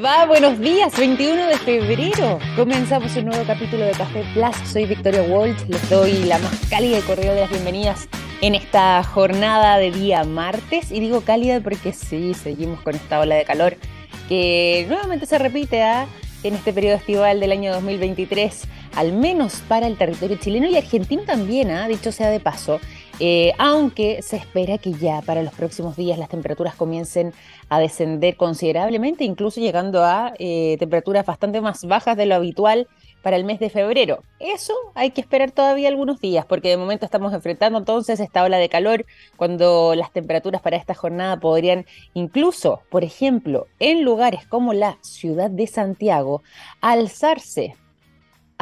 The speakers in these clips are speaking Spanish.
Va, buenos días, 21 de febrero. Comenzamos un nuevo capítulo de Café Plus. Soy Victoria Walsh, les doy la más cálida y cordial de las bienvenidas en esta jornada de día martes. Y digo cálida porque sí, seguimos con esta ola de calor que nuevamente se repite ¿ah? en este periodo estival del año 2023, al menos para el territorio chileno y argentino también, ¿ah? dicho sea de paso. Eh, aunque se espera que ya para los próximos días las temperaturas comiencen a descender considerablemente, incluso llegando a eh, temperaturas bastante más bajas de lo habitual para el mes de febrero. Eso hay que esperar todavía algunos días, porque de momento estamos enfrentando entonces esta ola de calor, cuando las temperaturas para esta jornada podrían incluso, por ejemplo, en lugares como la ciudad de Santiago, alzarse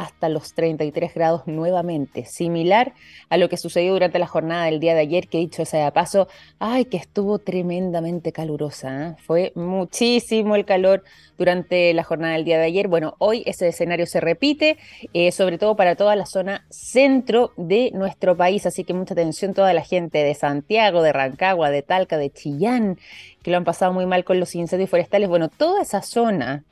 hasta los 33 grados nuevamente, similar a lo que sucedió durante la jornada del día de ayer, que dicho sea de paso, ay, que estuvo tremendamente calurosa, ¿eh? fue muchísimo el calor durante la jornada del día de ayer. Bueno, hoy ese escenario se repite, eh, sobre todo para toda la zona centro de nuestro país, así que mucha atención toda la gente de Santiago, de Rancagua, de Talca, de Chillán, que lo han pasado muy mal con los incendios forestales, bueno, toda esa zona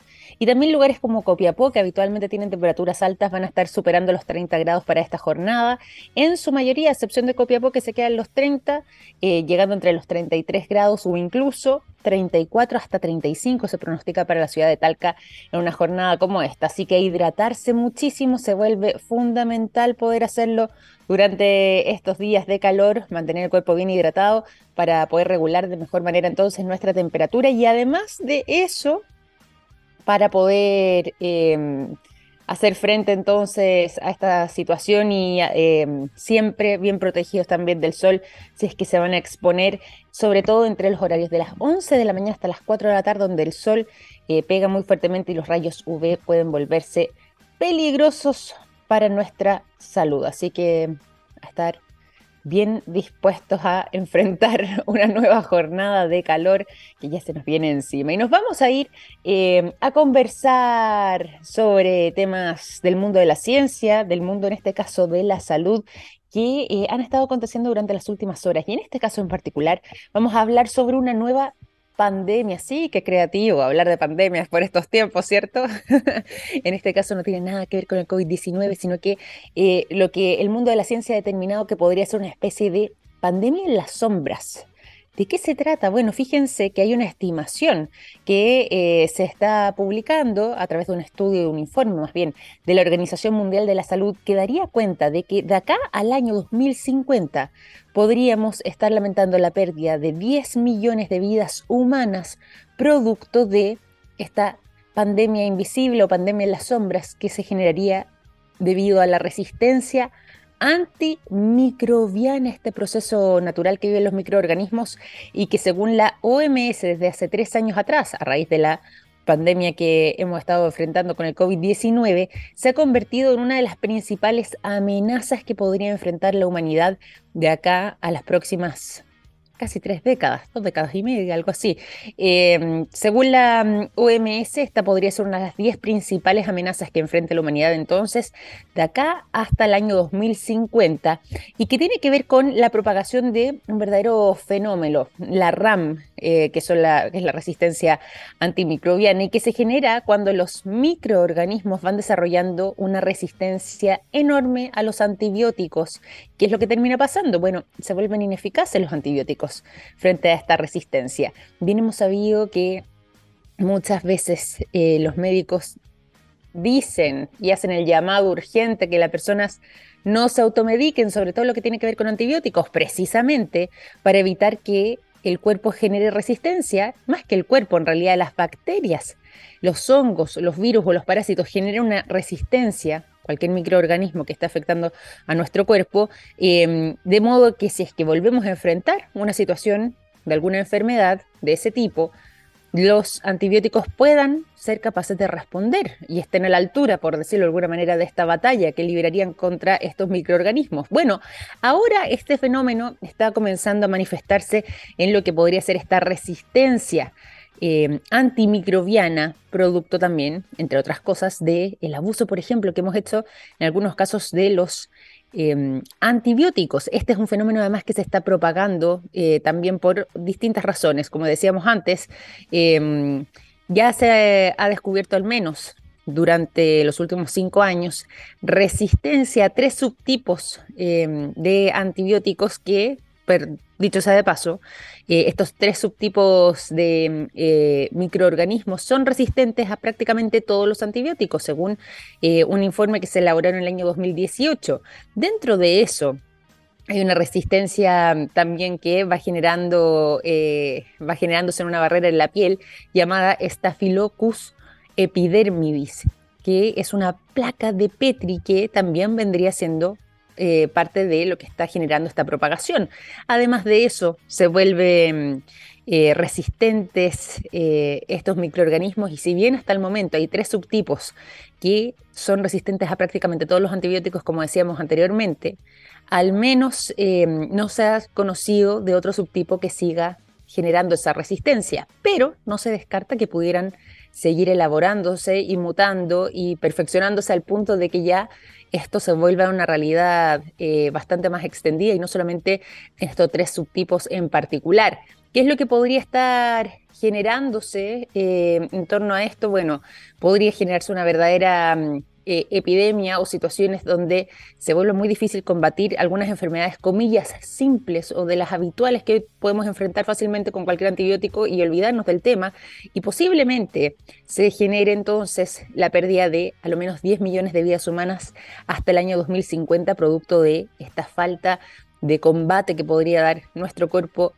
y también lugares como Copiapó, que habitualmente tienen temperaturas altas, van a estar superando los 30 grados para esta jornada. En su mayoría, a excepción de Copiapó, que se queda en los 30, eh, llegando entre los 33 grados o incluso 34 hasta 35 se pronostica para la ciudad de Talca en una jornada como esta. Así que hidratarse muchísimo se vuelve fundamental poder hacerlo durante estos días de calor, mantener el cuerpo bien hidratado para poder regular de mejor manera entonces nuestra temperatura y además de eso, para poder em, hacer frente entonces a esta situación y em, siempre bien protegidos también del sol si es que se van a exponer, sobre todo entre los horarios de las 11 de la mañana hasta las 4 de la tarde, donde el sol eh, pega muy fuertemente y los rayos UV pueden volverse peligrosos para nuestra salud. Así que a estar bien dispuestos a enfrentar una nueva jornada de calor que ya se nos viene encima. Y nos vamos a ir eh, a conversar sobre temas del mundo de la ciencia, del mundo en este caso de la salud que eh, han estado aconteciendo durante las últimas horas. Y en este caso en particular vamos a hablar sobre una nueva pandemia, sí, qué creativo hablar de pandemias por estos tiempos, ¿cierto? en este caso no tiene nada que ver con el COVID-19, sino que eh, lo que el mundo de la ciencia ha determinado que podría ser una especie de pandemia en las sombras. ¿De qué se trata? Bueno, fíjense que hay una estimación que eh, se está publicando a través de un estudio, un informe más bien, de la Organización Mundial de la Salud, que daría cuenta de que de acá al año 2050 podríamos estar lamentando la pérdida de 10 millones de vidas humanas producto de esta pandemia invisible o pandemia en las sombras que se generaría debido a la resistencia antimicrobiana, este proceso natural que viven los microorganismos y que según la OMS desde hace tres años atrás, a raíz de la pandemia que hemos estado enfrentando con el COVID-19, se ha convertido en una de las principales amenazas que podría enfrentar la humanidad de acá a las próximas casi tres décadas, dos décadas y media, algo así. Em, según la mm, OMS, esta podría ser una de las diez principales amenazas que enfrenta la humanidad entonces, de acá hasta el año 2050, y que tiene que ver con la propagación de un verdadero fenómeno, la RAM, eh, que, que es la resistencia antimicrobiana, y que se genera cuando los microorganismos van desarrollando una resistencia enorme a los antibióticos. ¿Qué es lo que termina pasando? Bueno, se vuelven ineficaces los antibióticos frente a esta resistencia. Bien hemos sabido que muchas veces eh, los médicos dicen y hacen el llamado urgente que las personas no se automediquen, sobre todo lo que tiene que ver con antibióticos, precisamente para evitar que el cuerpo genere resistencia, más que el cuerpo, en realidad las bacterias, los hongos, los virus o los parásitos generan una resistencia cualquier microorganismo que esté afectando a nuestro cuerpo, em, de modo que si es que volvemos a enfrentar una situación de alguna enfermedad de ese tipo, los antibióticos puedan ser capaces de responder y estén a la altura, por decirlo de alguna manera, de esta batalla que liberarían contra estos microorganismos. Bueno, ahora este fenómeno está comenzando a manifestarse en lo que podría ser esta resistencia eh, antimicrobiana, producto también, entre otras cosas, del el abuso, por ejemplo, que hemos hecho en algunos casos de los em, antibióticos. Este es un fenómeno además que se está propagando eh, también por distintas razones, como decíamos antes. Em, ya se ha descubierto al menos durante los últimos cinco años resistencia a tres subtipos em, de antibióticos que, dicho sea de paso, eh, estos tres subtipos de eh, microorganismos son resistentes a prácticamente todos los antibióticos, según eh, un informe que se elaboró en el año 2018. Dentro de eso, hay una resistencia también que va generando, va generándose en una barrera en la piel llamada Staphylococcus epidermidis, que es una placa de Petri que también vendría siendo eh, parte de lo que está generando esta propagación. Además de eso, se vuelven eh, resistentes eh, estos microorganismos y si bien hasta el momento hay tres subtipos que son resistentes a prácticamente todos los antibióticos, como decíamos anteriormente, al menos no se ha conocido de otro subtipo que siga generando esa resistencia, pero no se descarta que pudieran seguir elaborándose y mutando y perfeccionándose al punto de que ya esto se vuelva una realidad eh, bastante más extendida y no solamente en estos tres subtipos en particular. ¿Qué es lo que podría estar generándose eh, en torno a esto? Bueno, podría generarse una verdadera mm, eh, epidemia o situaciones donde se vuelve muy difícil combatir algunas enfermedades, comillas, simples o de las habituales que podemos enfrentar fácilmente con cualquier antibiótico y olvidarnos del tema. Y posiblemente se genere entonces la pérdida de a lo menos 10 millones de vidas humanas hasta el año 2050, producto de esta falta de combate que podría dar nuestro cuerpo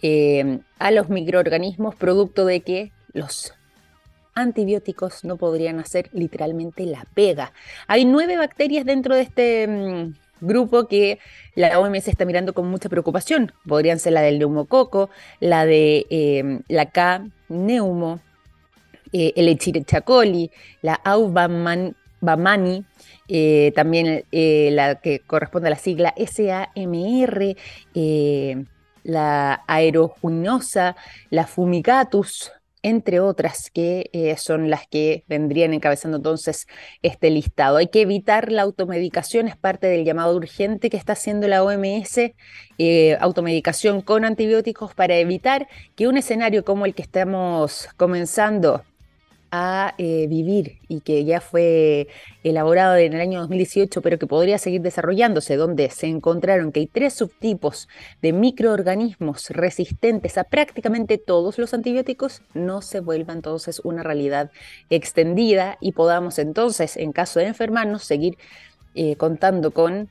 eh, a los microorganismos, producto de que los antibióticos no podrían hacer literalmente la pega. Hay nueve bacterias dentro de este mm, grupo que la OMS está mirando con mucha preocupación. Podrían ser la del neumococo, la de em, la K neumo, eh, el Echirichia coli, la Aubamani, eh, también eh, la que corresponde a la sigla SAMR, la aeruginosa, la fumigatus, entre otras que eh, son las que vendrían encabezando entonces este listado. Hay que evitar la automedicación, es parte del llamado urgente que está haciendo la OMS, eh, automedicación con antibióticos para evitar que un escenario como el que estamos comenzando a eh, vivir y que ya fue elaborado en el año 2018, pero que podría seguir desarrollándose, donde se encontraron que hay tres subtipos de microorganismos resistentes a prácticamente todos los antibióticos, no se vuelva entonces una realidad extendida y podamos entonces, en caso de enfermarnos, seguir eh, contando con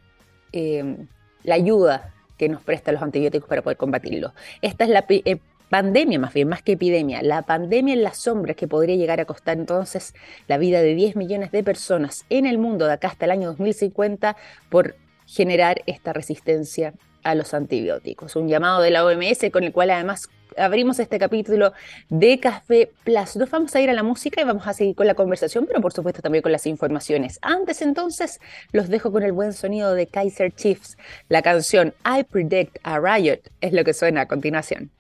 em, la ayuda que nos presta los antibióticos para poder combatirlo. Esta es la eh, pandemia más bien, más que epidemia, la pandemia en las sombras que podría llegar a costar entonces la vida de 10 millones de personas en el mundo de acá hasta el año 2050 por generar esta resistencia a los antibióticos. Un llamado de la OMS con el cual además abrimos este capítulo de Café Plus. Nos vamos a ir a la música y vamos a seguir con la conversación, pero por supuesto también con las informaciones. Antes entonces, los dejo con el buen sonido de Kaiser Chiefs. La canción I Predict a Riot es lo que suena a continuación.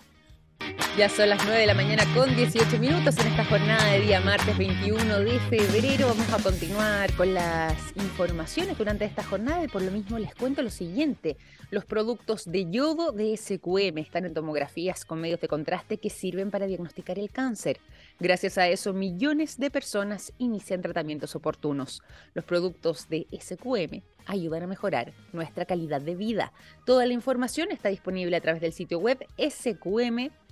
Ya son las 9 de la mañana con 18 minutos en esta jornada de día martes 21 de febrero. Vamos a continuar con las informaciones durante esta jornada y por lo mismo les cuento lo siguiente. Los productos de yodo de SQM están en tomografías con medios de contraste que sirven para diagnosticar el cáncer. Gracias a eso, millones de personas inician tratamientos oportunos. Los productos de SQM ayudan a mejorar nuestra calidad de vida. Toda la información está disponible a través del sitio web sqm.com.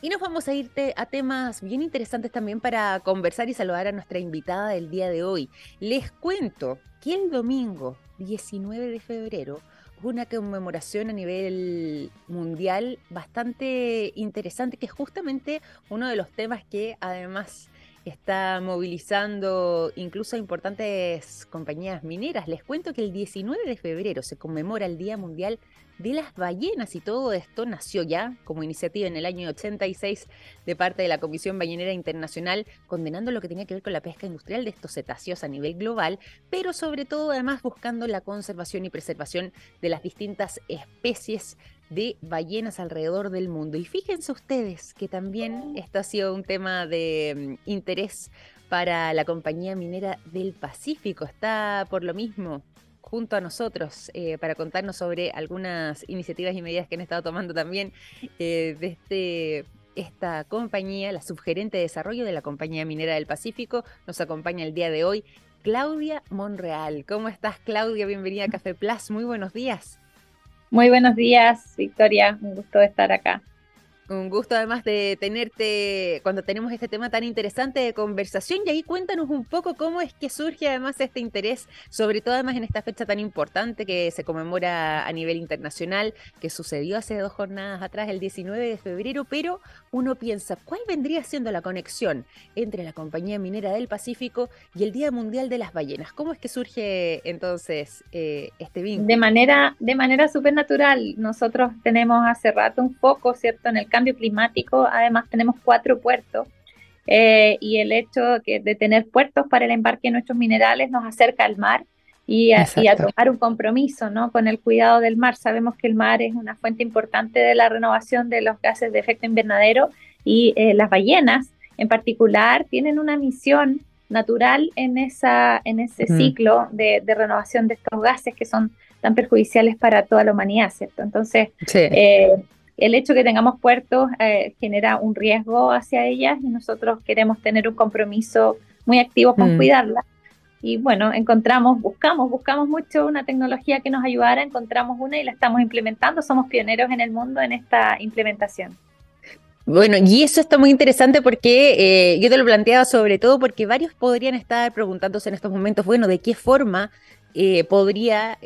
Y nos vamos a ir a temas bien interesantes también para conversar y saludar a nuestra invitada del día de hoy. Les cuento que el domingo 19 de febrero una conmemoración a nivel mundial bastante interesante, que es justamente uno de los temas que además está movilizando incluso a importantes compañías mineras. Les cuento que el 19 de febrero se conmemora el Día Mundial de las ballenas y todo esto nació ya como iniciativa en el año 86 de parte de la Comisión Ballenera Internacional condenando lo que tenía que ver con la pesca industrial de estos cetáceos a nivel global, pero sobre todo además buscando la conservación y preservación de las distintas especies de ballenas alrededor del mundo. Y fíjense ustedes que también esto ha sido un tema de mm, interés para la compañía minera del Pacífico. Está por lo mismo junto a nosotros eh, para contarnos sobre algunas iniciativas y medidas que han estado tomando también eh, de este esta compañía, la subgerente de desarrollo de la Compañía Minera del Pacífico. Nos acompaña el día de hoy Claudia Monreal. ¿Cómo estás, Claudia? Bienvenida a Café Plus. Muy buenos días. Muy buenos días, Victoria. Un gusto estar acá. Un gusto además de tenerte cuando tenemos este tema tan interesante de conversación y ahí cuéntanos un poco cómo es que surge además este interés, sobre todo además en esta fecha tan importante que se conmemora a nivel internacional, que sucedió hace dos jornadas atrás, el 19 de febrero, pero uno piensa, ¿cuál vendría siendo la conexión entre la Compañía Minera del Pacífico y el Día Mundial de las Ballenas? ¿Cómo es que surge entonces eh, este vínculo? De manera, de manera súper natural. Nosotros tenemos hace rato un foco, ¿cierto?, cambio climático, además tenemos cuatro puertos eh, y el hecho que, de tener puertos para el embarque de nuestros minerales nos acerca al mar y a, tomar un compromiso ¿no? con el cuidado del mar. Sabemos que el mar es una fuente importante de la renovación de los gases de efecto invernadero y eh, las ballenas en particular tienen una misión natural en, esa, en ese ciclo de, renovación de estos gases que son tan perjudiciales para toda la humanidad, ¿cierto? Entonces, eh, el hecho de que tengamos puertos eh, genera un riesgo hacia ellas y nosotros queremos tener un compromiso muy activo con mm. cuidarlas. Y bueno, encontramos, buscamos, buscamos mucho una tecnología que nos ayudara, encontramos una y la estamos implementando. Somos pioneros en el mundo en esta implementación. Bueno, y eso está muy interesante porque eh, yo te lo planteaba sobre todo porque varios podrían estar preguntándose en estos momentos, bueno, ¿de qué forma eh, podría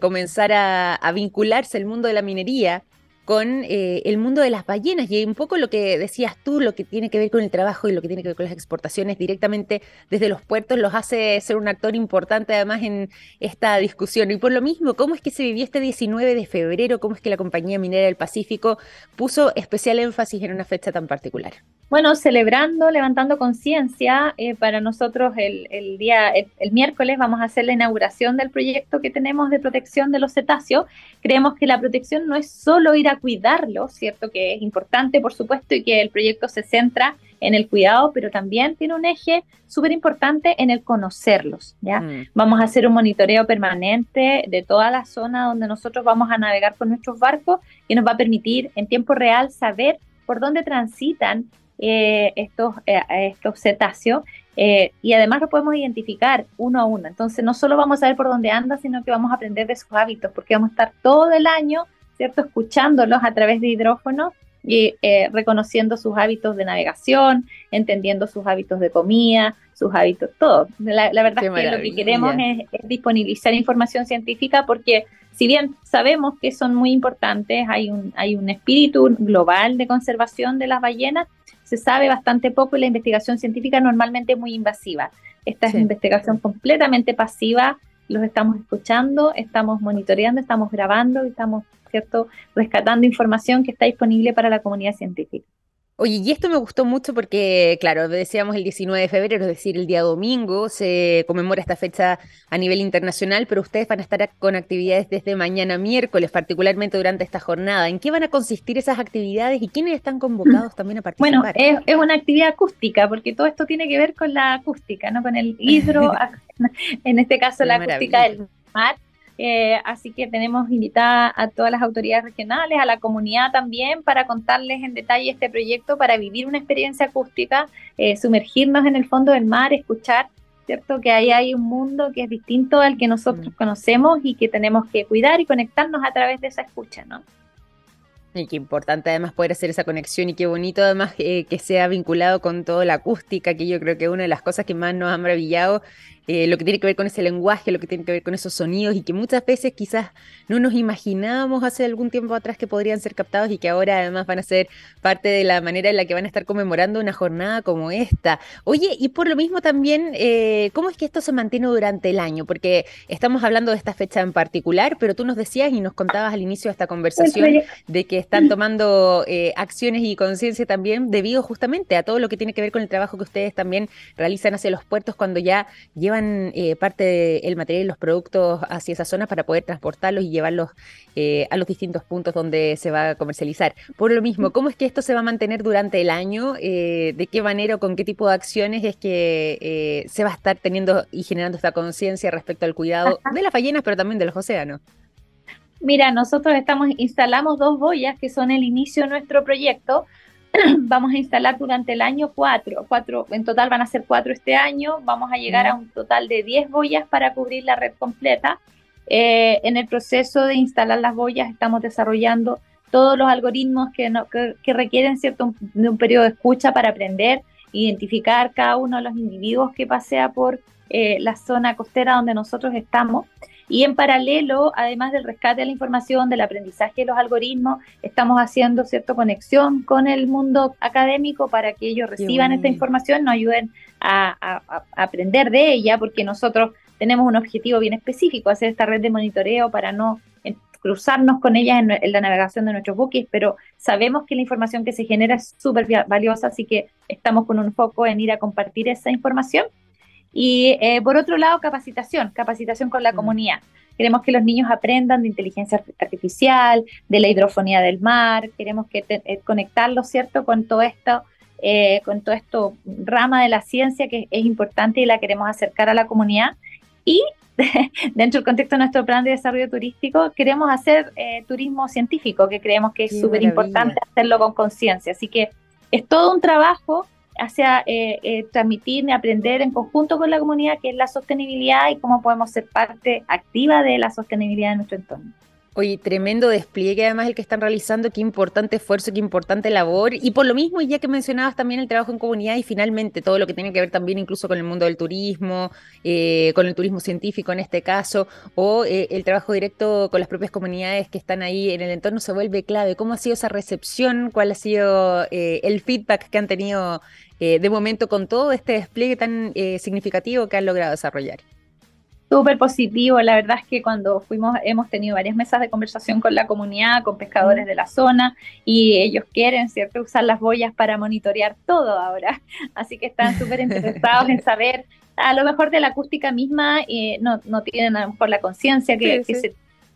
comenzar a, vincularse el mundo de la minería con eh, el mundo de las ballenas y un poco lo que decías tú, lo que tiene que ver con el trabajo y lo que tiene que ver con las exportaciones directamente desde los puertos, los hace ser un actor importante además en esta discusión. Y por lo mismo, ¿cómo es que se vivió este 19 de febrero? ¿Cómo es que la Compañía Minera del Pacífico puso especial énfasis en una fecha tan particular? Bueno, celebrando, levantando conciencia, eh, para nosotros el, día, el, miércoles vamos a hacer la inauguración del proyecto que tenemos de protección de los cetáceos. Creemos que la protección no es solo ir a cuidarlos, ¿cierto? Que es importante, por supuesto, y que el proyecto se centra en el cuidado, pero también tiene un eje súper importante en el conocerlos, ¿ya? Mm. Vamos a hacer un monitoreo permanente de toda la zona donde nosotros vamos a navegar con nuestros barcos y nos va a permitir en tiempo real saber por dónde transitan eh, estos, eh, estos cetáceos eh, y además lo podemos identificar uno a uno. Entonces no solo vamos a ver por dónde anda, sino que vamos a aprender de sus hábitos, porque vamos a estar todo el año, ¿cierto? Escuchándolos a través de hidrófono y reconociendo sus hábitos de navegación, entendiendo sus hábitos de comida, sus hábitos, todo. La, verdad es que lo que queremos es, es, disponibilizar información científica porque si bien sabemos que son muy importantes, hay un, hay un espíritu global de conservación de las ballenas, se sabe bastante poco y la investigación científica normalmente es muy invasiva. Esta es una investigación completamente pasiva, los estamos escuchando, estamos monitoreando, estamos grabando y estamos, ¿cierto?, rescatando información que está disponible para la comunidad científica. Oye, y esto me gustó mucho porque, claro, decíamos el 19 de febrero, es decir, el día domingo, se conmemora esta fecha a nivel internacional, pero ustedes van a estar con actividades desde mañana miércoles, particularmente durante esta jornada. ¿En qué van a consistir esas actividades y quiénes están convocados también a participar? Bueno, es, una actividad acústica, porque todo esto tiene que ver con la acústica, ¿no? Con el hidro, en este caso la acústica del mar eh, así que tenemos invitada a todas las autoridades regionales, a la comunidad también, para contarles en detalle este proyecto, para vivir una experiencia acústica, eh, sumergirnos en el fondo del mar, escuchar, ¿cierto? Que ahí hay un mundo que es distinto al que nosotros mm. conocemos y que tenemos que cuidar y conectarnos a través de esa escucha, ¿no? Y qué importante además poder hacer esa conexión y qué bonito además eh, que sea vinculado con toda la acústica, que yo creo que una de las cosas que más nos ha maravillado eh, lo que tiene que ver con ese lenguaje, lo que tiene que ver con esos sonidos y que muchas veces quizás no nos imaginábamos hace algún tiempo atrás que podrían ser captados y que ahora además van a ser parte de la manera en la que van a estar conmemorando una jornada como esta. Oye, y por lo mismo también, eh, ¿cómo es que esto se mantiene durante el año? Porque estamos hablando de esta fecha en particular, pero tú nos decías y nos contabas al inicio de esta conversación de que están tomando eh, acciones y conciencia también debido justamente a todo lo que tiene que ver con el trabajo que ustedes también realizan hacia los puertos cuando ya llevan eh, parte del material y los productos hacia esa zona para poder transportarlos y llevarlos eh, a los distintos puntos donde se va a comercializar. Por lo mismo, ¿cómo es que esto se va a mantener durante el año? Eh, ¿De qué manera o con qué tipo de acciones es que se va a estar teniendo y generando esta conciencia respecto al cuidado de las ballenas, pero también de los océanos? Mira, nosotros estamos instalamos dos boyas que son el inicio de nuestro proyecto vamos a instalar durante el año cuatro, cuatro, en total van a ser cuatro este año, vamos a llegar a un total de 10 boyas para cubrir la red completa. Eh, en el proceso de instalar las boyas estamos desarrollando todos los algoritmos que, que, requieren cierto de un periodo de escucha para aprender, identificar cada uno de los individuos que pasea por eh, la zona costera donde nosotros estamos. Y en paralelo, además del rescate de la información, del aprendizaje de los algoritmos, estamos haciendo cierta conexión con el mundo académico para que ellos reciban esta información, nos ayuden a, aprender de ella, porque nosotros tenemos un objetivo bien específico, hacer esta red de monitoreo para no cruzarnos con ellas en, en la navegación de nuestros buques, pero sabemos que la información que se genera es súper valiosa, así que estamos con un foco en ir a compartir esa información y eh, por otro lado, capacitación, capacitación con la mm. comunidad. Queremos que los niños aprendan de inteligencia artificial, de la hidrofonía del mar, queremos que eh, conectarlos, ¿cierto?, con todo esto, eh, con todo esto rama de la ciencia que es importante y la queremos acercar a la comunidad. Y dentro del contexto de nuestro plan de desarrollo turístico, queremos hacer turismo científico, que creemos que es súper importante hacerlo con conciencia. Así que es todo un trabajo hacia eh, eh, transmitir y aprender en conjunto con la comunidad qué es la sostenibilidad y cómo podemos ser parte activa de la sostenibilidad de nuestro entorno. Oye, tremendo despliegue además el que están realizando, qué importante esfuerzo, qué importante labor. Y por lo mismo, ya que mencionabas también el trabajo en comunidad y finalmente todo lo que tiene que ver también incluso con el mundo del turismo, eh, con el turismo científico en este caso, o eh, el trabajo directo con las propias comunidades que están ahí en el entorno se vuelve clave. ¿Cómo ha sido esa recepción? ¿Cuál ha sido eh, el feedback que han tenido de momento con todo este despliegue tan significativo que han logrado desarrollar? Súper positivo. La verdad es que cuando fuimos hemos tenido varias mesas de conversación con la comunidad, con pescadores de la zona y ellos quieren, ¿cierto?, usar las boyas para monitorear todo ahora. Así que están súper interesados en saber, a lo mejor de la acústica misma, y no, no tienen a lo mejor la conciencia que, se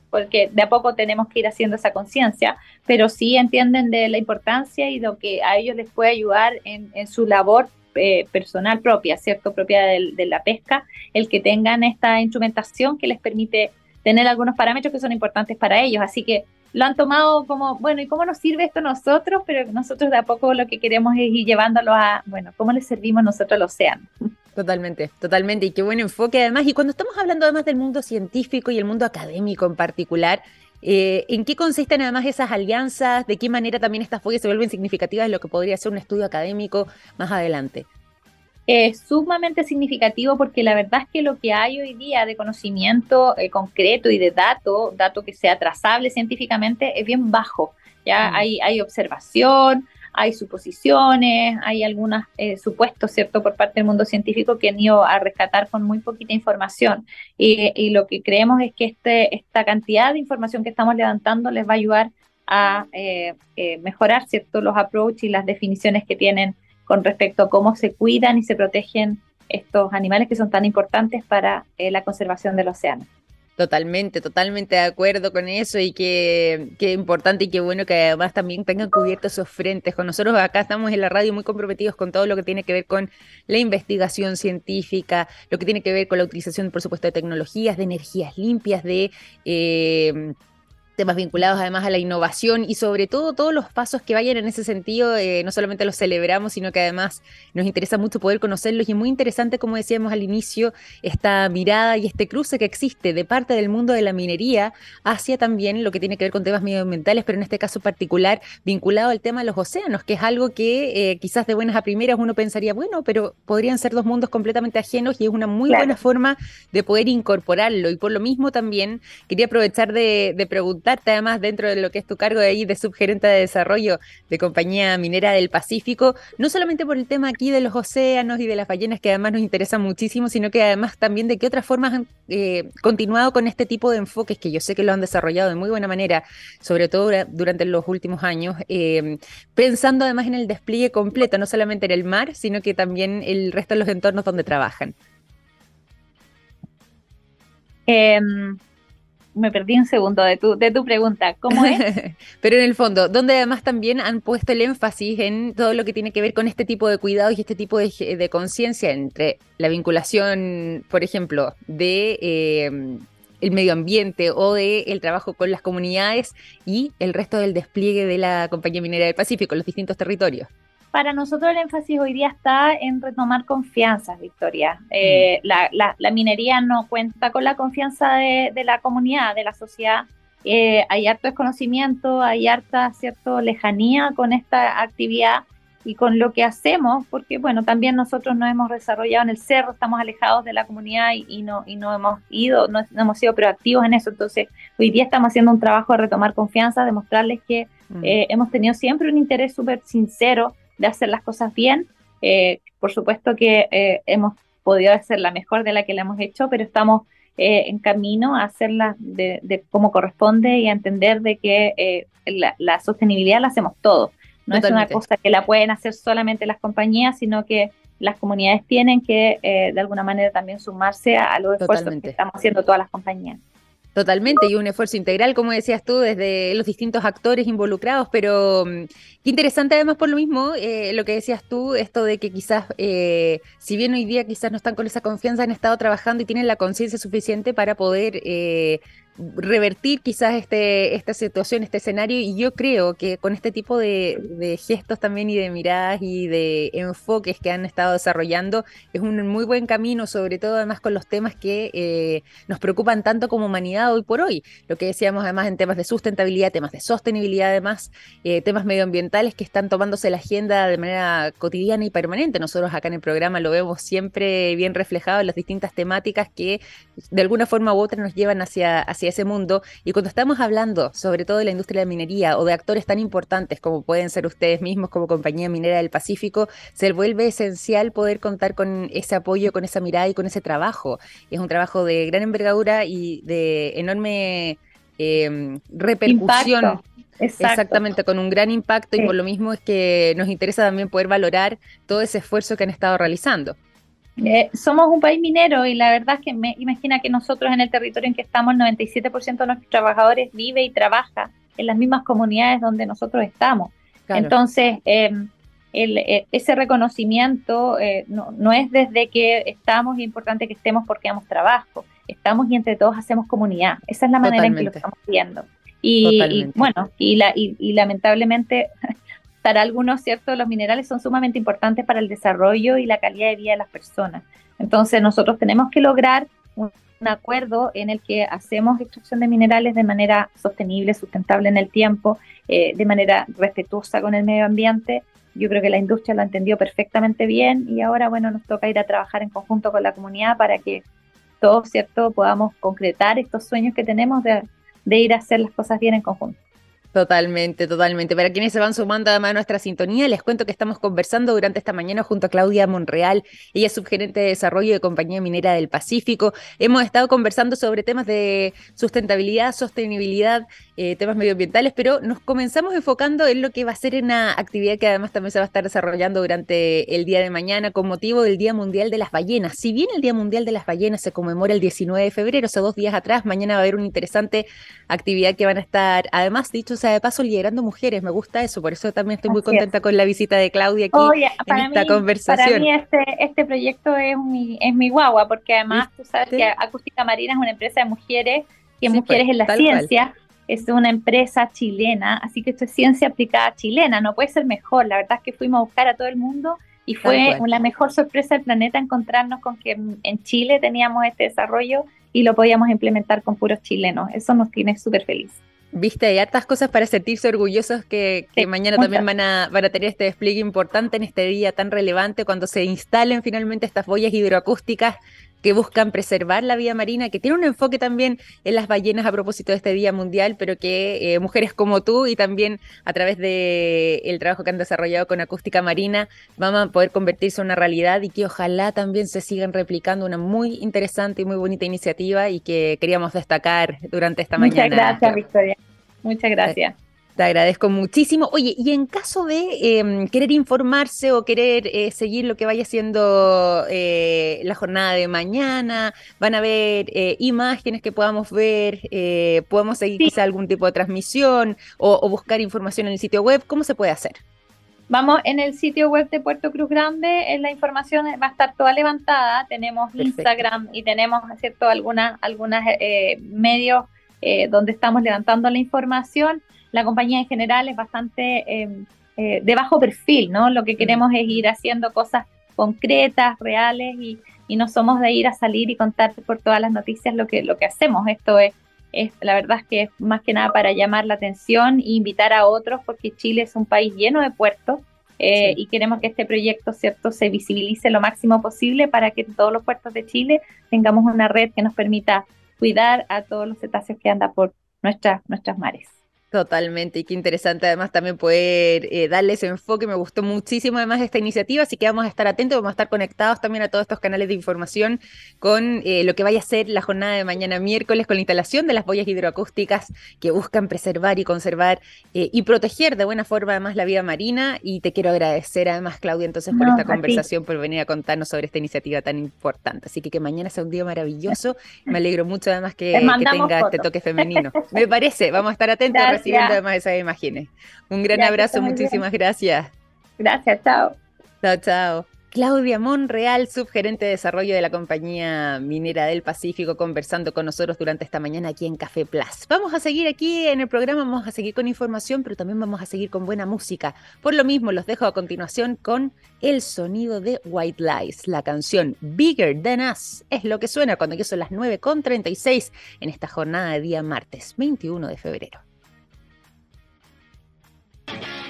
porque de a poco tenemos que ir haciendo esa conciencia, pero sí entienden de la importancia y lo que a ellos les puede ayudar en, en su labor eh, personal propia, ¿cierto? Propia de, la pesca, el que tengan esta instrumentación que les permite tener algunos parámetros que son importantes para ellos. Así que lo han tomado como, bueno, ¿y cómo nos sirve esto nosotros? Pero nosotros de a poco lo que queremos es ir llevándolo a, bueno, ¿cómo le servimos nosotros al océano? Totalmente, totalmente. Y qué buen enfoque además. Y cuando estamos hablando además del mundo científico y el mundo académico en particular, eh, ¿En qué consisten además esas alianzas? ¿De qué manera también estas follas se vuelven significativas en lo que podría ser un estudio académico más adelante? Es sumamente significativo porque la verdad es que lo que hay hoy día de conocimiento eh, concreto y de dato, dato que sea trazable científicamente, es bien bajo. Ya mm. hay, hay observación, hay suposiciones, hay algunos eh, supuestos, ¿cierto?, por parte del mundo científico que han ido a rescatar con muy poquita información. Y, lo que creemos es que este, esta cantidad de información que estamos levantando les va a ayudar a eh, eh, mejorar, ¿cierto?, los approaches y las definiciones que tienen con respecto a cómo se cuidan y se protegen estos animales que son tan importantes para la conservación del océano. Totalmente, totalmente de acuerdo con eso y que, importante y qué bueno que además también tengan cubiertos esos frentes. Con nosotros acá estamos en la radio muy comprometidos con todo lo que tiene que ver con la investigación científica, lo que tiene que ver con la utilización, por supuesto, de tecnologías, de energías limpias, de... Eh, temas vinculados además a la innovación y sobre todo todos los pasos que vayan en ese sentido, eh, no solamente los celebramos, sino que además nos interesa mucho poder conocerlos y es muy interesante, como decíamos al inicio, esta mirada y este cruce que existe de parte del mundo de la minería hacia también lo que tiene que ver con temas medioambientales, pero en este caso particular vinculado al tema de los océanos, que es algo que eh, quizás de buenas a primeras uno pensaría, bueno, pero podrían ser dos mundos completamente ajenos y es una muy buena forma de poder incorporarlo y por lo mismo también quería aprovechar de preguntar además dentro de lo que es tu cargo de ahí de subgerente de desarrollo de Compañía Minera del Pacífico, no solamente por el tema aquí de los océanos y de las ballenas que además nos interesan muchísimo, sino que además también de qué otras formas han eh, continuado con este tipo de enfoques que yo sé que lo han desarrollado de muy buena manera, sobre todo durante los últimos años, eh, pensando además en el despliegue completo, no solamente en el mar, sino que también el resto de los entornos donde trabajan. Em, me perdí un segundo de tu, de tu pregunta. ¿Cómo es? Pero en el fondo, donde además también han puesto el énfasis en todo lo que tiene que ver con este tipo de cuidados y este tipo de, conciencia entre la vinculación, por ejemplo, de... Eh, el medio ambiente o del el trabajo con las comunidades y el resto del despliegue de la Compañía Minera del Pacífico los distintos territorios? Para nosotros el énfasis hoy día está en retomar confianzas, Victoria. Eh, mm. la, minería no cuenta con la confianza de, la comunidad, de la sociedad. Eh, hay harto desconocimiento, hay harta cierto lejanía con esta actividad y con lo que hacemos, porque bueno, también nosotros nos hemos desarrollado en el cerro, estamos alejados de la comunidad y, no, y no hemos ido, no, hemos sido proactivos en eso. Entonces, hoy día estamos haciendo un trabajo de retomar confianza, demostrarles que mm. eh, hemos tenido siempre un interés súper sincero de hacer las cosas bien. Eh, por supuesto que eh, hemos podido hacer la mejor de la que la hemos hecho, pero estamos en camino a hacerla de, como corresponde y a entender de que la, la sostenibilidad la hacemos todos no es una cosa que la pueden hacer solamente las compañías, sino que las comunidades tienen que eh, de alguna manera también sumarse a, los esfuerzos que estamos haciendo todas las compañías. Totalmente, y un esfuerzo integral, como decías tú, desde los distintos actores involucrados, pero mm, qué interesante además por lo mismo, eh, lo que decías tú, esto de que quizás, eh, si bien hoy día quizás no están con esa confianza, han estado trabajando y tienen la conciencia suficiente para poder revertir quizás este, esta situación, este escenario, y yo creo que con este tipo de, gestos también y de miradas y de enfoques que han estado desarrollando, es un muy buen camino, sobre todo además con los temas que eh, nos preocupan tanto como humanidad hoy por hoy, lo que decíamos además en temas de sustentabilidad, temas de sostenibilidad además, eh, temas medioambientales que están tomándose la agenda de manera cotidiana y permanente. Nosotros acá en el programa lo vemos siempre bien reflejado en las distintas temáticas que de alguna forma u otra nos llevan hacia, hacia ese mundo. Y cuando estamos hablando sobre todo de la industria de la minería o de actores tan importantes como pueden ser ustedes mismos como Compañía Minera del Pacífico, se vuelve esencial poder contar con ese apoyo, con esa mirada y con ese trabajo. Es un trabajo de gran envergadura y de enorme em, repercusión. Exactamente, con un gran impacto y por lo mismo es que nos interesa también poder valorar todo ese esfuerzo que han estado realizando. Eh, somos un país minero y la verdad es que me imagina que nosotros en el territorio en que estamos, el 97% de nuestros trabajadores vive y trabaja en las mismas comunidades donde nosotros estamos. Entonces, em, eh, ese reconocimiento eh, no, es desde que estamos, es importante que estemos porque damos trabajo, estamos y entre todos hacemos comunidad. Esa es la manera en que lo estamos viendo. Y, bueno, y, la, y lamentablemente para algunos, ¿cierto? Los minerales son sumamente importantes para el desarrollo y la calidad de vida de las personas. Entonces, nosotros tenemos que lograr un, acuerdo en el que hacemos extracción de minerales de manera sostenible, sustentable en el tiempo, eh, de manera respetuosa con el medio ambiente. Yo creo que la industria lo ha entendido perfectamente bien y ahora, bueno, nos toca ir a trabajar en conjunto con la comunidad para que todos, ¿cierto?, podamos concretar estos sueños que tenemos de ir a hacer las cosas bien en conjunto. Totalmente, totalmente. Para quienes se van sumando además a nuestra sintonía, les cuento que estamos conversando durante esta mañana junto a Claudia Monreal, ella es subgerente de desarrollo de Compañía Minera del Pacífico. Hemos estado conversando sobre temas de sustentabilidad, sostenibilidad, eh, temas medioambientales, pero nos comenzamos enfocando en lo que va a ser una actividad que además también se va a estar desarrollando durante el día de mañana con motivo del Día Mundial de las Ballenas. Si bien el Día Mundial de las Ballenas se conmemora el 19 de febrero, o sea, dos días atrás, mañana va a haber una interesante actividad que van a estar, además, dicho sea de paso, liderando mujeres. Me gusta eso, por eso también estoy muy contenta con la visita de Claudia aquí en esta conversación. Para mí este, este proyecto es mi, es mi guagua, porque además tú sabes que Acústica Marina es una empresa de mujeres y mujeres en la ciencia. Es una empresa chilena, así que esto es ciencia aplicada chilena, no puede ser mejor. La verdad es que fuimos a buscar a todo el mundo y fue la mejor sorpresa del planeta encontrarnos con que en Chile teníamos este desarrollo y lo podíamos implementar con puros chilenos. Eso nos tiene súper felices. Viste, hay hartas cosas para sentirse orgullosos que, mañana también van a, van a tener este despliegue importante en este día tan relevante cuando se instalen finalmente estas boyas hidroacústicas que buscan preservar la vida marina, que tiene un enfoque también en las ballenas a propósito de este Día Mundial, pero que eh, mujeres como tú y también a través del el trabajo que han desarrollado con Acústica Marina van a poder convertirse en una realidad y que ojalá también se sigan replicando una muy interesante y muy bonita iniciativa y que queríamos destacar durante esta mañana. Muchas gracias, Victoria. Muchas gracias. Te agradezco muchísimo. Oye, y en caso de em, querer informarse o querer eh, seguir lo que vaya siendo eh, la jornada de mañana, van a ver eh, imágenes que podamos ver, podemos seguir quizá algún tipo de transmisión o, buscar información en el sitio web. ¿Cómo se puede hacer? Vamos en el sitio web de Puerto Cruz Grande, en la información va a estar toda levantada. Tenemos Instagram y tenemos, ¿cierto?, algunas, algunas eh, medios eh, donde estamos levantando la información. La compañía en general es bastante em, eh, de bajo perfil, ¿no? Lo que mm. queremos es ir haciendo cosas concretas, reales y, y, no somos de ir a salir y contar por todas las noticias lo que, lo que hacemos. Esto es es, la verdad es que es más que nada para llamar la atención e invitar a otros, porque Chile es un país lleno de puertos eh, y queremos que este proyecto cierto se visibilice lo máximo posible para que en todos los puertos de Chile tengamos una red que nos permita cuidar a todos los cetáceos que andan por nuestras, nuestras mares. Totalmente, y qué interesante además también poder eh, darle ese enfoque. Me gustó muchísimo además esta iniciativa, así que vamos a estar atentos, vamos a estar conectados también a todos estos canales de información con eh, lo que vaya a ser la jornada de mañana miércoles con la instalación de las boyas hidroacústicas que buscan preservar y conservar eh, y proteger de buena forma además la vida marina. Y te quiero agradecer además, Claudia, entonces por esta conversación, por venir a contarnos sobre esta iniciativa tan importante. Así que que mañana sea un día maravilloso. Me alegro mucho además que, tenga este toque femenino. Me parece, vamos a estar atentos recibiendo además esas imágenes. Un gran abrazo, muchísimas gracias. Gracias, chao. Chao, chao. Claudia Monreal, subgerente de desarrollo de la compañía minera del Pacífico, conversando con nosotros durante esta mañana aquí en Café Plus. Vamos a seguir aquí en el programa, vamos a seguir con información, pero también vamos a seguir con buena música. Por lo mismo, los dejo a continuación con el sonido de White Lies, la canción Bigger Than Us. Es lo que suena cuando ya son las 9.36 en esta jornada de día martes 21 de febrero.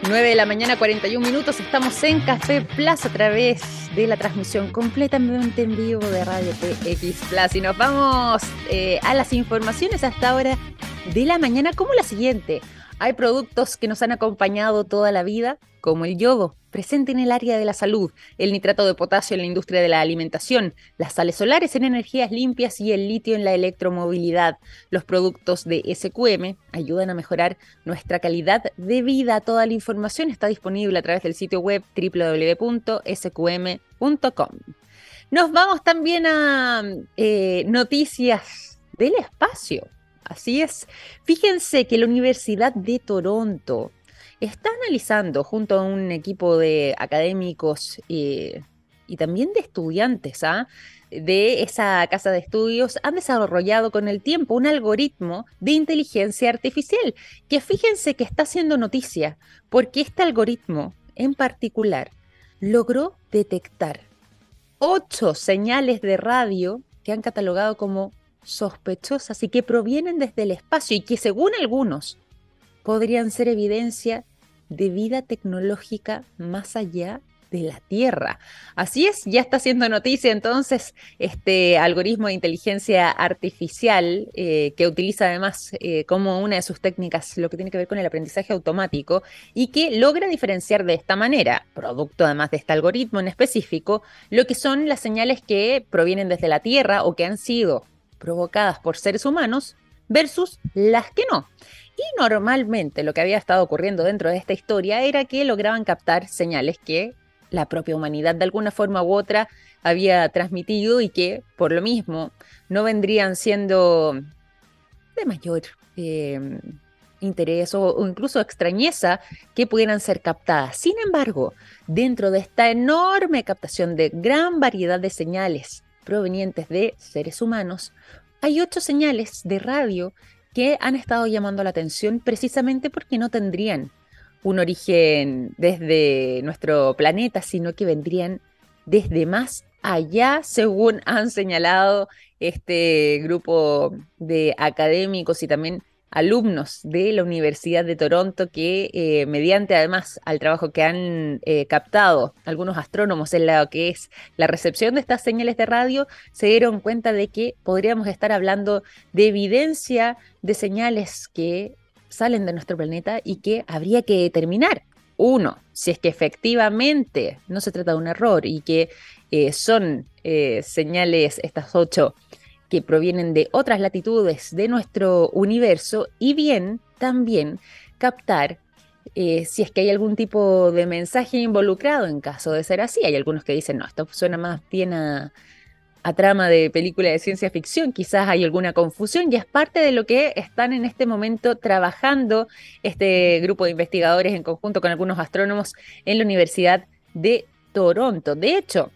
9 de la mañana, 41 minutos. Estamos en Café Plus a través de la transmisión completamente en vivo de Radio TX Plus. Y nos vamos eh, a las informaciones hasta ahora de la mañana, como la siguiente. Hay productos que nos han acompañado toda la vida, como el yodo, presente en el área de la salud, el nitrato de potasio en la industria de la alimentación, las sales solares en energías limpias y el litio en la electromovilidad. Los productos de SQM ayudan a mejorar nuestra calidad de vida. Toda la información está disponible a través del sitio web www.sqm.com. Nos vamos también a eh, noticias del espacio. Así es. Fíjense que la Universidad de Toronto está analizando junto a un equipo de académicos eh, y también de estudiantes ¿ah? de esa casa de estudios, han desarrollado con el tiempo un algoritmo de inteligencia artificial que fíjense que está haciendo noticia porque este algoritmo en particular logró detectar ocho señales de radio que han catalogado como sospechosas y que provienen desde el espacio y que según algunos podrían ser evidencia de vida tecnológica más allá de la Tierra. Así es, ya está haciendo noticia entonces este algoritmo de inteligencia artificial eh, que utiliza además eh, como una de sus técnicas lo que tiene que ver con el aprendizaje automático y que logra diferenciar de esta manera, producto además de este algoritmo en específico, lo que son las señales que provienen desde la Tierra o que han sido provocadas por seres humanos versus las que no. Y normalmente lo que había estado ocurriendo dentro de esta historia era que lograban captar señales que la propia humanidad de alguna forma u otra había transmitido y que por lo mismo no vendrían siendo de mayor em, interés o, incluso extrañeza que pudieran ser captadas. Sin embargo, dentro de esta enorme captación de gran variedad de señales provenientes de seres humanos, hay ocho señales de radio que han estado llamando la atención precisamente porque no tendrían un origen desde nuestro planeta, sino que vendrían desde más allá, según han señalado este grupo de académicos y también alumnos de la Universidad de Toronto que, eh, mediante además al trabajo que han eh, captado algunos astrónomos en lo que es la recepción de estas señales de radio, se dieron cuenta de que podríamos estar hablando de evidencia de señales que salen de nuestro planeta y que habría que determinar. Uno, si es que efectivamente no se trata de un error y que eh, son señales, estas ocho, que provienen de otras latitudes de nuestro universo y bien también captar eh, si es que hay algún tipo de mensaje involucrado en caso de ser así. Hay algunos que dicen, no, esto suena más bien a, a trama de película de ciencia ficción, quizás hay alguna confusión y es parte de lo que están en este momento trabajando este grupo de investigadores en conjunto con algunos astrónomos en la Universidad de Toronto. De hecho,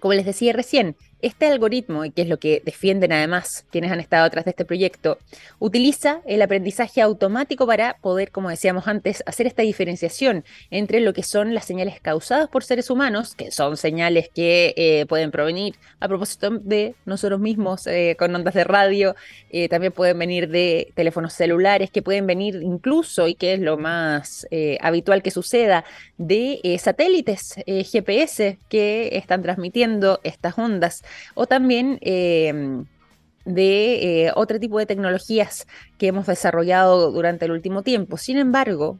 como les decía recién, este algoritmo, y que es lo que defienden además quienes han estado atrás de este proyecto, utiliza el aprendizaje automático para poder, como decíamos antes, hacer esta diferenciación entre lo que son las señales causadas por seres humanos, que son señales que eh, pueden provenir a propósito de nosotros mismos eh, con ondas de radio, eh, también pueden venir de teléfonos celulares, que pueden venir incluso, y que es lo más habitual que suceda, de satélites GPS que están transmitiendo estas ondas o también em, de eh, otro tipo de tecnologías que hemos desarrollado durante el último tiempo. Sin embargo,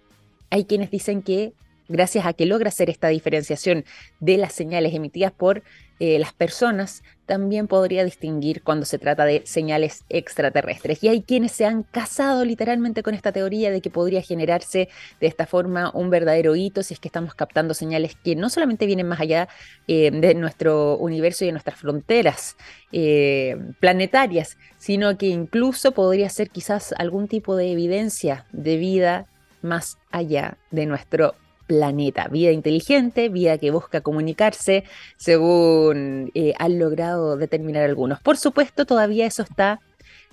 hay quienes dicen que gracias a que logra hacer esta diferenciación de las señales emitidas por eh, las personas, también podría distinguir cuando se trata de señales extraterrestres. Y hay quienes se han casado literalmente con esta teoría de que podría generarse de esta forma un verdadero hito si es que estamos captando señales que no solamente vienen más allá eh, de nuestro universo y de nuestras fronteras eh, planetarias, sino que incluso podría ser quizás algún tipo de evidencia de vida más allá de nuestro planeta. Vida inteligente, vida que busca comunicarse, según eh, han logrado determinar algunos. Por supuesto, todavía eso está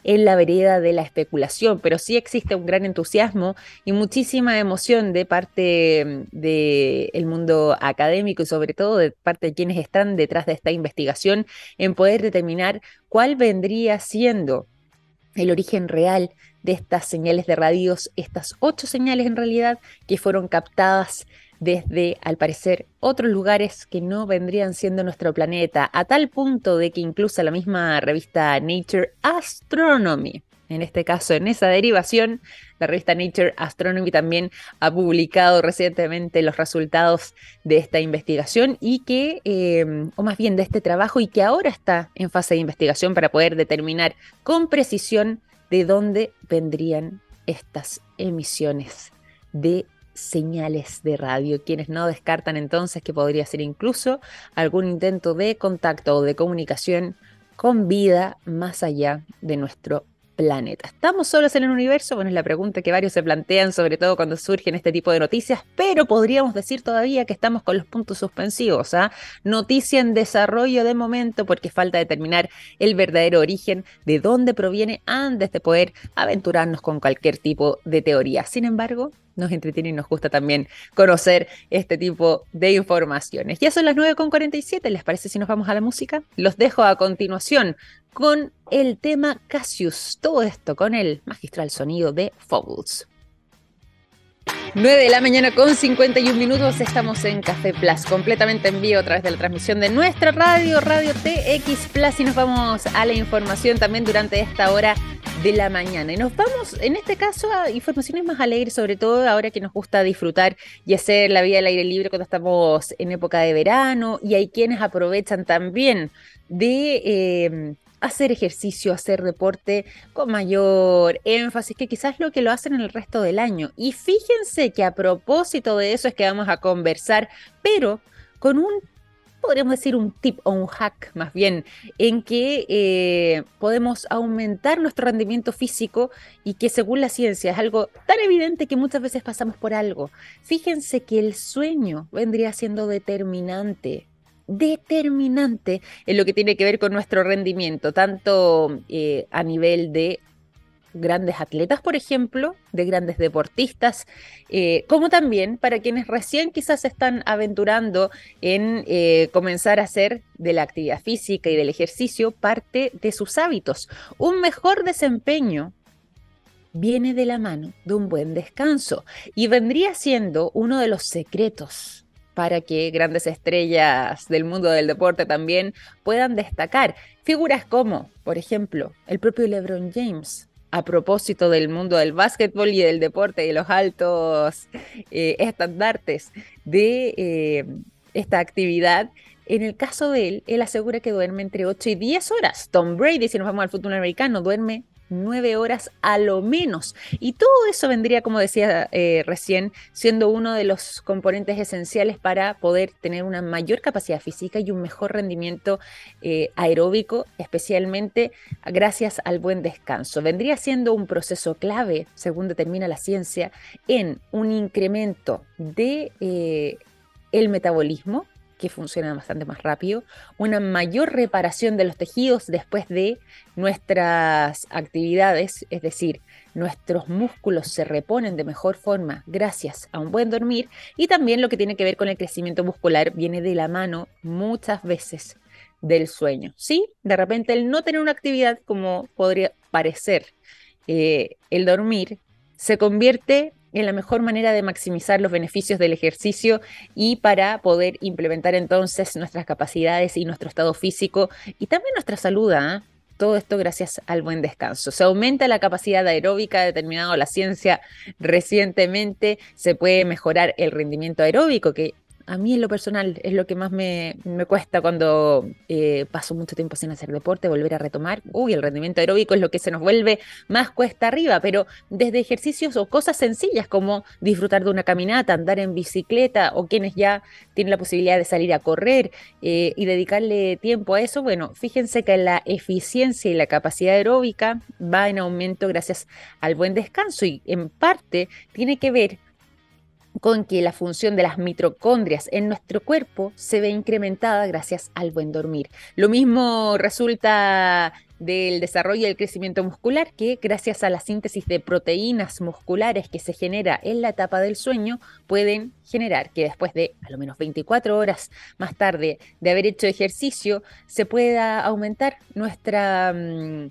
en la vereda de la especulación, pero sí existe un gran entusiasmo y muchísima emoción de parte del mundo académico y sobre todo de parte de quienes están detrás de esta investigación en poder determinar cuál vendría siendo el origen real de estas señales de radios, estas ocho señales en realidad que fueron captadas desde, al parecer, otros lugares que no vendrían siendo nuestro planeta, a tal punto de que incluso la misma revista Nature Astronomy, en este caso en esa derivación, la revista Nature Astronomy también ha publicado recientemente los resultados de esta investigación y que, em, o más bien de este trabajo, y que ahora está en fase de investigación para poder determinar con precisión de dónde vendrían estas emisiones de señales de radio, quienes no descartan entonces que podría ser incluso algún intento de contacto o de comunicación con vida más allá de nuestro planeta. ¿Estamos solos en el universo? Bueno, es la pregunta que varios se plantean, sobre todo cuando surgen este tipo de noticias, pero podríamos decir todavía que estamos con los puntos suspensivos. ¿ah? Noticia en desarrollo de momento porque falta determinar el verdadero origen de dónde proviene antes de poder aventurarnos con cualquier tipo de teoría. Sin embargo, nos entretiene y nos gusta también conocer este tipo de informaciones. Ya son las 9.47, ¿les parece si nos vamos a la música? Los dejo a continuación con el tema Cassius, todo esto con el magistral sonido de Fobbles. 9 de la mañana con 51 minutos estamos en Café Plus, completamente en vivo a través de la transmisión de nuestra radio, Radio TX Plus y nos vamos a la información también durante esta hora de la mañana. Y nos vamos, en este caso, a informaciones más alegres, sobre todo ahora que nos gusta disfrutar y hacer la vida al aire libre cuando estamos en época de verano y hay quienes aprovechan también de... Eh, hacer ejercicio, hacer deporte con mayor énfasis que quizás lo que lo hacen en el resto del año. Y fíjense que a propósito de eso es que vamos a conversar, pero con un podríamos decir un tip o un hack más bien, en que eh, podemos aumentar nuestro rendimiento físico y que según la ciencia es algo tan evidente que muchas veces pasamos por algo. Fíjense que el sueño vendría siendo determinante determinante en lo que tiene que ver con nuestro rendimiento, tanto eh, a nivel de grandes atletas, por ejemplo, de grandes deportistas, eh, como también para quienes recién quizás están aventurando en eh, comenzar a hacer de la actividad física y del ejercicio parte de sus hábitos. Un mejor desempeño viene de la mano de un buen descanso y vendría siendo uno de los secretos para que grandes estrellas del mundo del deporte también puedan destacar. Figuras como, por ejemplo, el propio LeBron James, a propósito del mundo del básquetbol y del deporte y los altos eh, estandartes de eh, esta actividad. En el caso de él, él asegura que duerme entre 8 y 10 horas. Tom Brady, si nos vamos al fútbol americano, duerme nueve horas a lo menos. Y todo eso vendría, como decía eh, recién, siendo uno de los componentes esenciales para poder tener una mayor capacidad física y un mejor rendimiento eh, aeróbico, especialmente gracias al buen descanso. Vendría siendo un proceso clave, según determina la ciencia, en un incremento de eh, el metabolismo que funciona bastante más rápido, una mayor reparación de los tejidos después de nuestras actividades, es decir, nuestros músculos se reponen de mejor forma gracias a un buen dormir y también lo que tiene que ver con el crecimiento muscular viene de la mano muchas veces del sueño. Sí, de repente el no tener una actividad como podría parecer eh, el dormir se convierte en la mejor manera de maximizar los beneficios del ejercicio y para poder implementar entonces nuestras capacidades y nuestro estado físico y también nuestra salud. ¿ah? Todo esto gracias al buen descanso. Se aumenta la capacidad aeróbica, determinado la ciencia recientemente, se puede mejorar el rendimiento aeróbico, que a mí en lo personal es lo que más me, cuesta cuando eh, paso mucho tiempo sin hacer deporte, volver a retomar. Uy, el rendimiento aeróbico es lo que se nos vuelve más cuesta arriba, pero desde ejercicios o cosas sencillas como disfrutar de una caminata, andar en bicicleta o quienes ya tienen la posibilidad de salir a correr eh, y dedicarle tiempo a eso, bueno, fíjense que la eficiencia y la capacidad aeróbica va en aumento gracias al buen descanso y en parte tiene que ver con que la función de las mitocondrias en nuestro cuerpo se ve incrementada gracias al buen dormir. Lo mismo resulta del desarrollo y el crecimiento muscular, que gracias a la síntesis de proteínas musculares que se genera en la etapa del sueño, pueden generar que después de a lo menos 24 horas más tarde de haber hecho ejercicio, se pueda aumentar nuestra... Mm,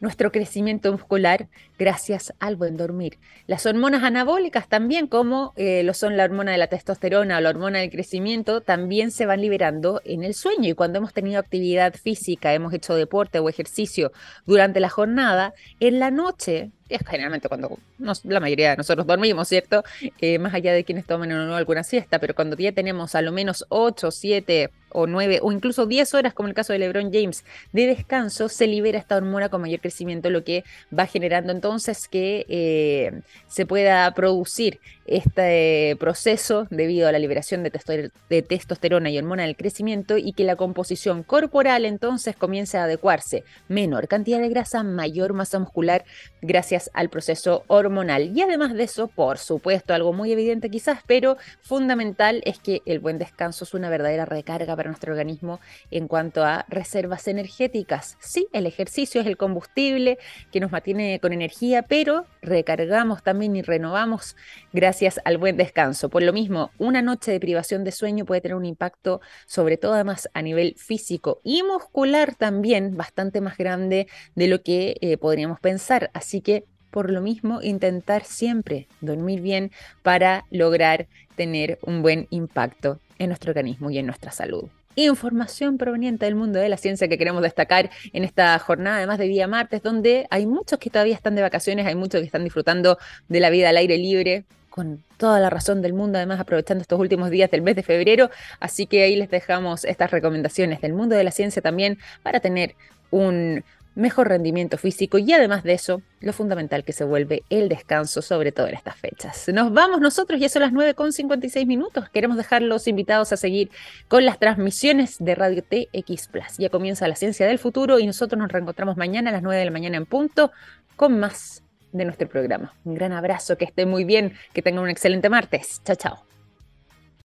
nuestro crecimiento muscular gracias al buen dormir. Las hormonas anabólicas también, como eh, lo son la hormona de la testosterona o la hormona del crecimiento, también se van liberando en el sueño. Y cuando hemos tenido actividad física, hemos hecho deporte o ejercicio durante la jornada, en la noche es generalmente cuando la mayoría de nosotros dormimos, ¿cierto? Eh, más allá de quienes tomen o no alguna siesta, pero cuando ya tenemos a lo menos 8, 7 o 9 o incluso 10 horas, como el caso de LeBron James, de descanso, se libera esta hormona con mayor crecimiento, lo que va generando entonces que eh, se pueda producir este proceso debido a la liberación de, de, testosterona y hormona del crecimiento y que la composición corporal entonces comience a adecuarse. Menor cantidad de grasa, mayor masa muscular gracias al proceso hormonal. Y además de eso, por supuesto, algo muy evidente quizás, pero fundamental es que el buen descanso es una verdadera recarga para nuestro organismo en cuanto a reservas energéticas. Sí, el ejercicio es el combustible que nos mantiene con energía, pero recargamos también y renovamos gracias al buen descanso. Por lo mismo, una noche de privación de sueño puede tener un impacto, sobre todo además a nivel físico y muscular también, bastante más grande de lo que eh, podríamos pensar. Así que por lo mismo, intentar siempre dormir bien para lograr tener un buen impacto en nuestro organismo y en nuestra salud. Información proveniente del mundo de la ciencia que queremos destacar en esta jornada, además de día martes, donde hay muchos que todavía están de vacaciones, hay muchos que están disfrutando de la vida al aire libre, con toda la razón del mundo, además aprovechando estos últimos días del mes de febrero. Así que ahí les dejamos estas recomendaciones del mundo de la ciencia también para tener un mejor rendimiento físico y además de eso, lo fundamental que se vuelve el descanso, sobre todo en estas fechas. Nos vamos nosotros, ya son las 9 con 56 minutos. Queremos dejar los invitados a seguir con las transmisiones de Radio TX Plus. Ya comienza la ciencia del futuro y nosotros nos reencontramos mañana a las 9 de la mañana en punto con más de nuestro programa. Un gran abrazo, que esté muy bien, que tengan un excelente martes. Chao, chao.